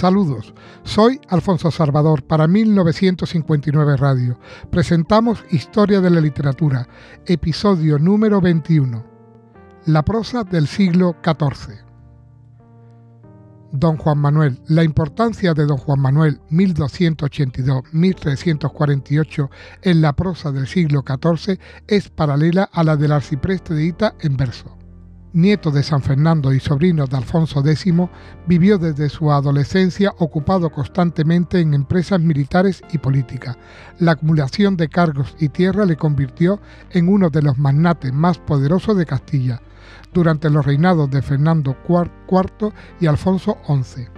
Saludos, soy Alfonso Salvador para 1959 Radio. Presentamos Historia de la Literatura, episodio número 21. La prosa del siglo XIV. Don Juan Manuel. La importancia de Don Juan Manuel 1282-1348 en la prosa del siglo XIV es paralela a la del arcipreste de Ita en verso nieto de San Fernando y sobrino de Alfonso X, vivió desde su adolescencia ocupado constantemente en empresas militares y políticas. La acumulación de cargos y tierra le convirtió en uno de los magnates más poderosos de Castilla durante los reinados de Fernando IV y Alfonso XI.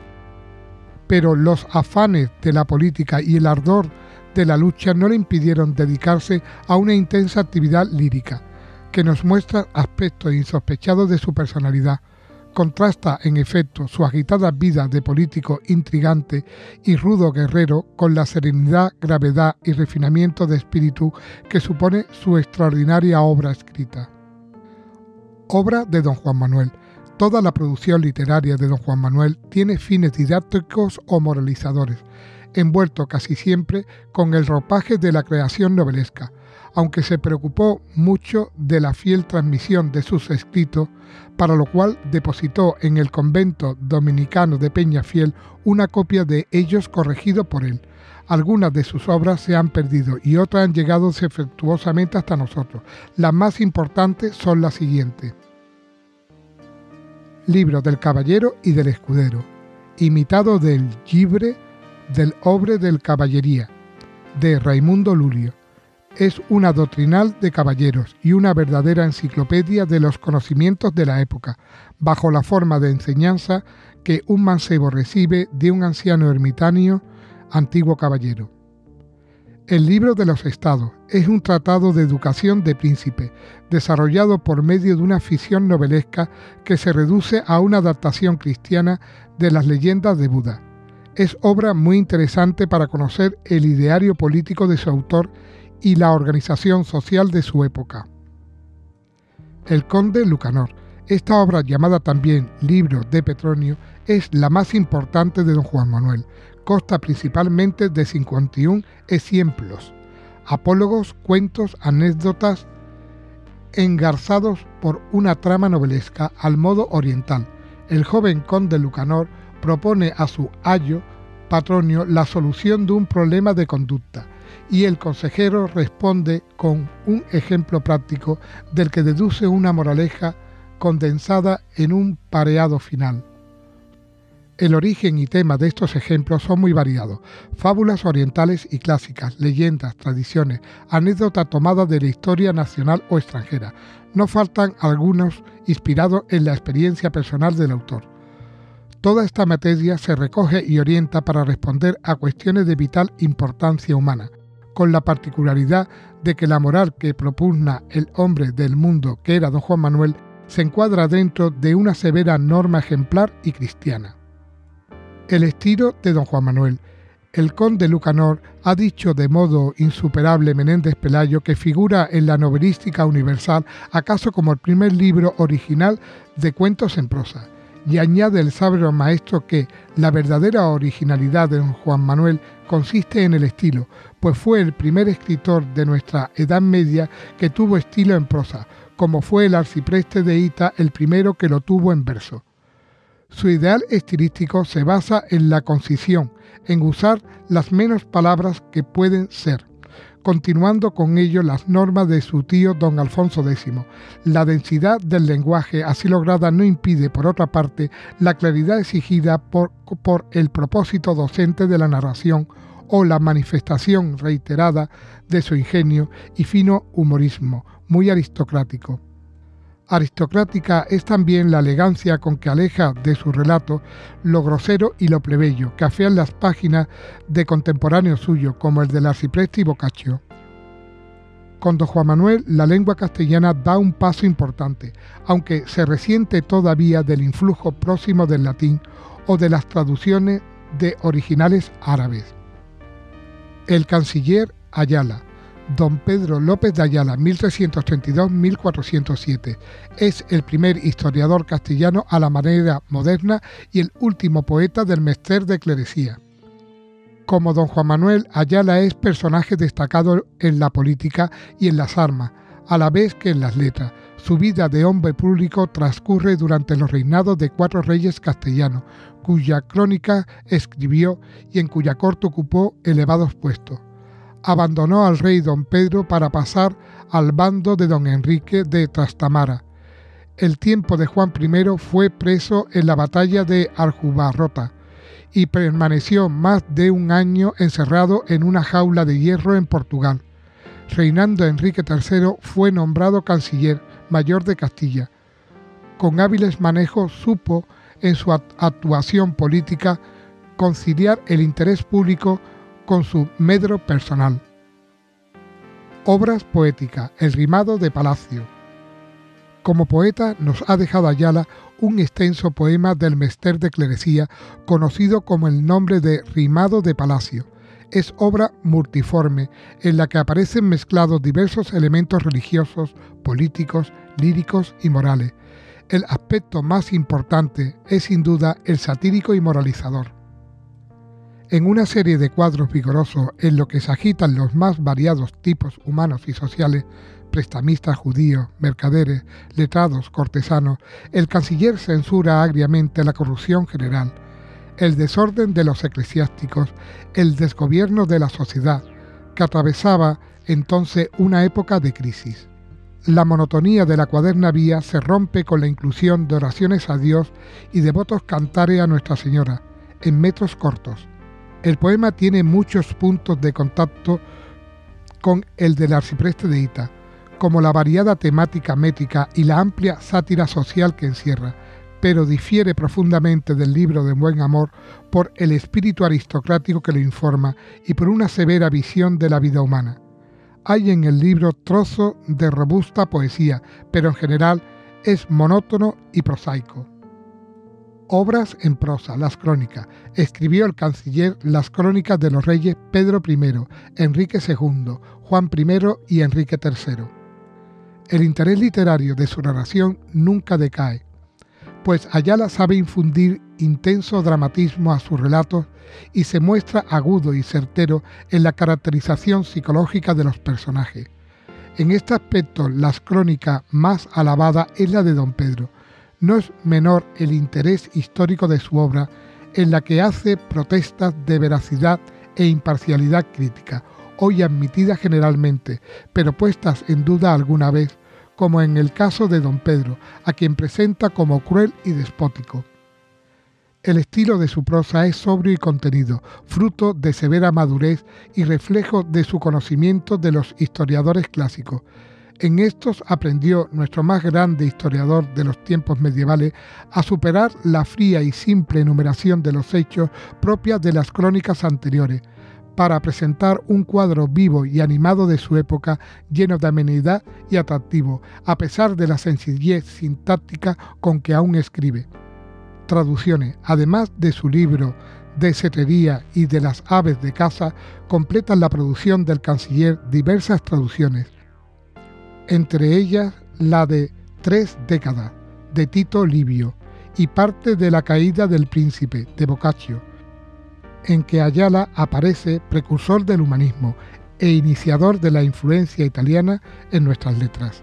Pero los afanes de la política y el ardor de la lucha no le impidieron dedicarse a una intensa actividad lírica que nos muestra aspectos insospechados de su personalidad. Contrasta, en efecto, su agitada vida de político intrigante y rudo guerrero con la serenidad, gravedad y refinamiento de espíritu que supone su extraordinaria obra escrita. Obra de don Juan Manuel. Toda la producción literaria de don Juan Manuel tiene fines didácticos o moralizadores, envuelto casi siempre con el ropaje de la creación novelesca, aunque se preocupó mucho de la fiel transmisión de sus escritos, para lo cual depositó en el convento dominicano de Peñafiel una copia de ellos corregido por él. Algunas de sus obras se han perdido y otras han llegado defectuosamente hasta nosotros. Las más importantes son las siguientes. Libro del Caballero y del Escudero, imitado del Gibre del Obre del Caballería, de Raimundo Lulio es una doctrinal de caballeros y una verdadera enciclopedia de los conocimientos de la época, bajo la forma de enseñanza que un mancebo recibe de un anciano ermitaño, antiguo caballero. El libro de los estados es un tratado de educación de príncipe, desarrollado por medio de una ficción novelesca que se reduce a una adaptación cristiana de las leyendas de Buda. Es obra muy interesante para conocer el ideario político de su autor y la organización social de su época. El conde Lucanor. Esta obra llamada también Libro de Petronio es la más importante de don Juan Manuel. Consta principalmente de 51 ejemplos, apólogos, cuentos, anécdotas, engarzados por una trama novelesca al modo oriental. El joven conde Lucanor propone a su ayo Patronio la solución de un problema de conducta y el consejero responde con un ejemplo práctico del que deduce una moraleja condensada en un pareado final. El origen y tema de estos ejemplos son muy variados. Fábulas orientales y clásicas, leyendas, tradiciones, anécdotas tomadas de la historia nacional o extranjera. No faltan algunos inspirados en la experiencia personal del autor. Toda esta materia se recoge y orienta para responder a cuestiones de vital importancia humana, con la particularidad de que la moral que propugna el hombre del mundo que era don Juan Manuel se encuadra dentro de una severa norma ejemplar y cristiana. El estilo de don Juan Manuel. El conde Lucanor ha dicho de modo insuperable Menéndez Pelayo que figura en la novelística universal acaso como el primer libro original de cuentos en prosa y añade el sabio maestro que la verdadera originalidad de Juan Manuel consiste en el estilo, pues fue el primer escritor de nuestra Edad Media que tuvo estilo en prosa, como fue el arcipreste de Ita el primero que lo tuvo en verso. Su ideal estilístico se basa en la concisión, en usar las menos palabras que pueden ser continuando con ello las normas de su tío don Alfonso X. La densidad del lenguaje así lograda no impide, por otra parte, la claridad exigida por, por el propósito docente de la narración o la manifestación reiterada de su ingenio y fino humorismo, muy aristocrático. Aristocrática es también la elegancia con que aleja de su relato lo grosero y lo plebeyo que afean las páginas de contemporáneos suyos como el del arcipreste y Boccaccio. Con don Juan Manuel la lengua castellana da un paso importante, aunque se resiente todavía del influjo próximo del latín o de las traducciones de originales árabes. El canciller Ayala Don Pedro López de Ayala, 1332-1407. Es el primer historiador castellano a la manera moderna y el último poeta del Mester de Clerecía. Como don Juan Manuel, Ayala es personaje destacado en la política y en las armas, a la vez que en las letras. Su vida de hombre público transcurre durante los reinados de cuatro reyes castellanos, cuya crónica escribió y en cuya corte ocupó elevados puestos. Abandonó al rey don Pedro para pasar al bando de don Enrique de Trastamara. El tiempo de Juan I fue preso en la batalla de Aljubarrota y permaneció más de un año encerrado en una jaula de hierro en Portugal. Reinando Enrique III fue nombrado canciller mayor de Castilla. Con hábiles manejos supo en su actuación política conciliar el interés público con su medro personal. Obras poéticas, el rimado de Palacio. Como poeta nos ha dejado Ayala un extenso poema del Mester de Clerecía conocido como el nombre de Rimado de Palacio. Es obra multiforme en la que aparecen mezclados diversos elementos religiosos, políticos, líricos y morales. El aspecto más importante es sin duda el satírico y moralizador. En una serie de cuadros vigorosos en lo que se agitan los más variados tipos humanos y sociales, prestamistas judíos, mercaderes, letrados, cortesanos, el canciller censura agriamente la corrupción general, el desorden de los eclesiásticos, el desgobierno de la sociedad, que atravesaba entonces una época de crisis. La monotonía de la cuaderna vía se rompe con la inclusión de oraciones a Dios y devotos cantares a Nuestra Señora, en metros cortos. El poema tiene muchos puntos de contacto con el del arcipreste de Ita, como la variada temática métrica y la amplia sátira social que encierra, pero difiere profundamente del libro de Buen Amor por el espíritu aristocrático que lo informa y por una severa visión de la vida humana. Hay en el libro trozo de robusta poesía, pero en general es monótono y prosaico. Obras en prosa, las crónicas. Escribió el canciller las crónicas de los reyes Pedro I, Enrique II, Juan I y Enrique III. El interés literario de su narración nunca decae, pues Ayala sabe infundir intenso dramatismo a sus relatos y se muestra agudo y certero en la caracterización psicológica de los personajes. En este aspecto, la crónica más alabada es la de Don Pedro. No es menor el interés histórico de su obra, en la que hace protestas de veracidad e imparcialidad crítica, hoy admitidas generalmente, pero puestas en duda alguna vez como en el caso de don Pedro, a quien presenta como cruel y despótico. El estilo de su prosa es sobrio y contenido, fruto de severa madurez y reflejo de su conocimiento de los historiadores clásicos. En estos aprendió nuestro más grande historiador de los tiempos medievales a superar la fría y simple enumeración de los hechos propias de las crónicas anteriores, para presentar un cuadro vivo y animado de su época lleno de amenidad y atractivo, a pesar de la sencillez sintáctica con que aún escribe. Traducciones, además de su libro de cetrería y de las aves de caza, completan la producción del canciller diversas traducciones, entre ellas la de Tres décadas, de Tito Livio, y parte de La caída del príncipe, de Boccaccio, en que Ayala aparece precursor del humanismo e iniciador de la influencia italiana en nuestras letras.